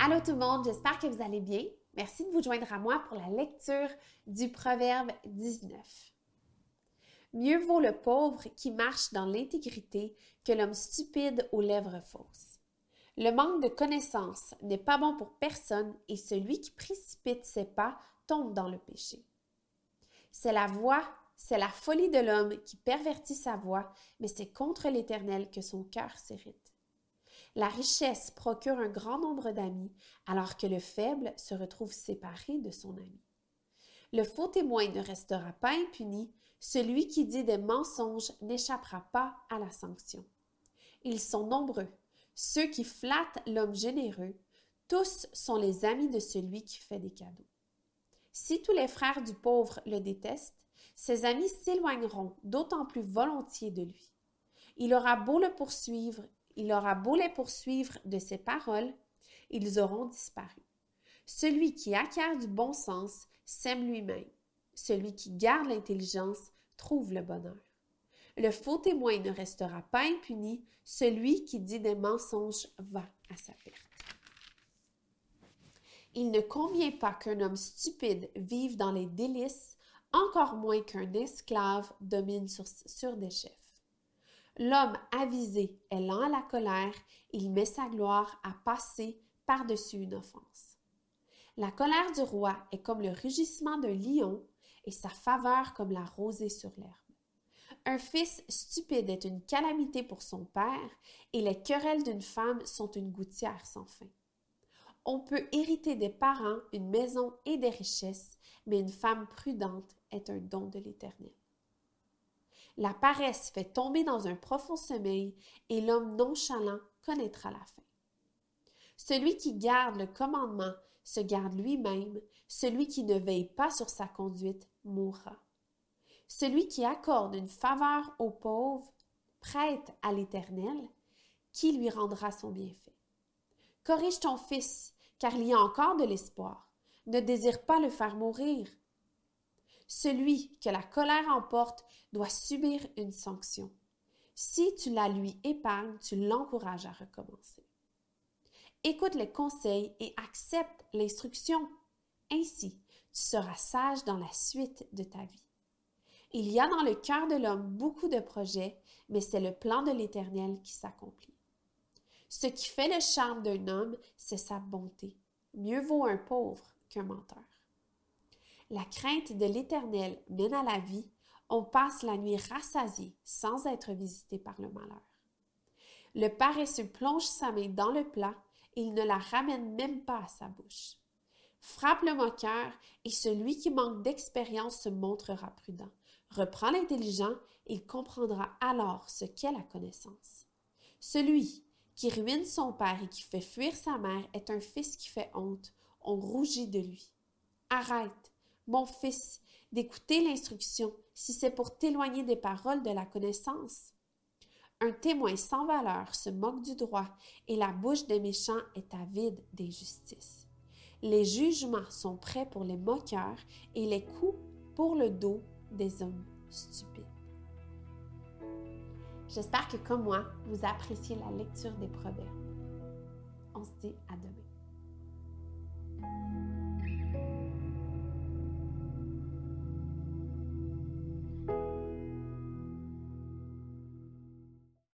Allô tout le monde, j'espère que vous allez bien. Merci de vous joindre à moi pour la lecture du Proverbe 19. Mieux vaut le pauvre qui marche dans l'intégrité que l'homme stupide aux lèvres fausses. Le manque de connaissances n'est pas bon pour personne et celui qui précipite ses pas tombe dans le péché. C'est la voix, c'est la folie de l'homme qui pervertit sa voix, mais c'est contre l'Éternel que son cœur s'irrite. La richesse procure un grand nombre d'amis, alors que le faible se retrouve séparé de son ami. Le faux témoin ne restera pas impuni, celui qui dit des mensonges n'échappera pas à la sanction. Ils sont nombreux, ceux qui flattent l'homme généreux, tous sont les amis de celui qui fait des cadeaux. Si tous les frères du pauvre le détestent, ses amis s'éloigneront d'autant plus volontiers de lui. Il aura beau le poursuivre, il aura beau les poursuivre de ses paroles, ils auront disparu. Celui qui acquiert du bon sens s'aime lui-même. Celui qui garde l'intelligence trouve le bonheur. Le faux témoin ne restera pas impuni, celui qui dit des mensonges va à sa perte. Il ne convient pas qu'un homme stupide vive dans les délices, encore moins qu'un esclave domine sur, sur des chefs. L'homme avisé est lent à la colère, il met sa gloire à passer par-dessus une offense. La colère du roi est comme le rugissement d'un lion et sa faveur comme la rosée sur l'herbe. Un fils stupide est une calamité pour son père et les querelles d'une femme sont une gouttière sans fin. On peut hériter des parents une maison et des richesses, mais une femme prudente est un don de l'Éternel. La paresse fait tomber dans un profond sommeil et l'homme nonchalant connaîtra la fin. Celui qui garde le commandement se garde lui-même, celui qui ne veille pas sur sa conduite mourra. Celui qui accorde une faveur aux pauvres prête à l'Éternel, qui lui rendra son bienfait. Corrige ton fils, car il y a encore de l'espoir. Ne désire pas le faire mourir. Celui que la colère emporte doit subir une sanction. Si tu la lui épargnes, tu l'encourages à recommencer. Écoute les conseils et accepte l'instruction. Ainsi, tu seras sage dans la suite de ta vie. Il y a dans le cœur de l'homme beaucoup de projets, mais c'est le plan de l'Éternel qui s'accomplit. Ce qui fait le charme d'un homme, c'est sa bonté. Mieux vaut un pauvre qu'un menteur. La crainte de l'Éternel mène à la vie. On passe la nuit rassasié sans être visité par le malheur. Le paresseux plonge sa main dans le plat il ne la ramène même pas à sa bouche. Frappe le moqueur et celui qui manque d'expérience se montrera prudent. Reprend l'intelligent, il comprendra alors ce qu'est la connaissance. Celui qui ruine son père et qui fait fuir sa mère est un fils qui fait honte. On rougit de lui. Arrête, mon fils, d'écouter l'instruction si c'est pour t'éloigner des paroles de la connaissance. Un témoin sans valeur se moque du droit et la bouche des méchants est avide des justices. Les jugements sont prêts pour les moqueurs et les coups pour le dos des hommes stupides. J'espère que comme moi, vous appréciez la lecture des proverbes. On se dit à demain.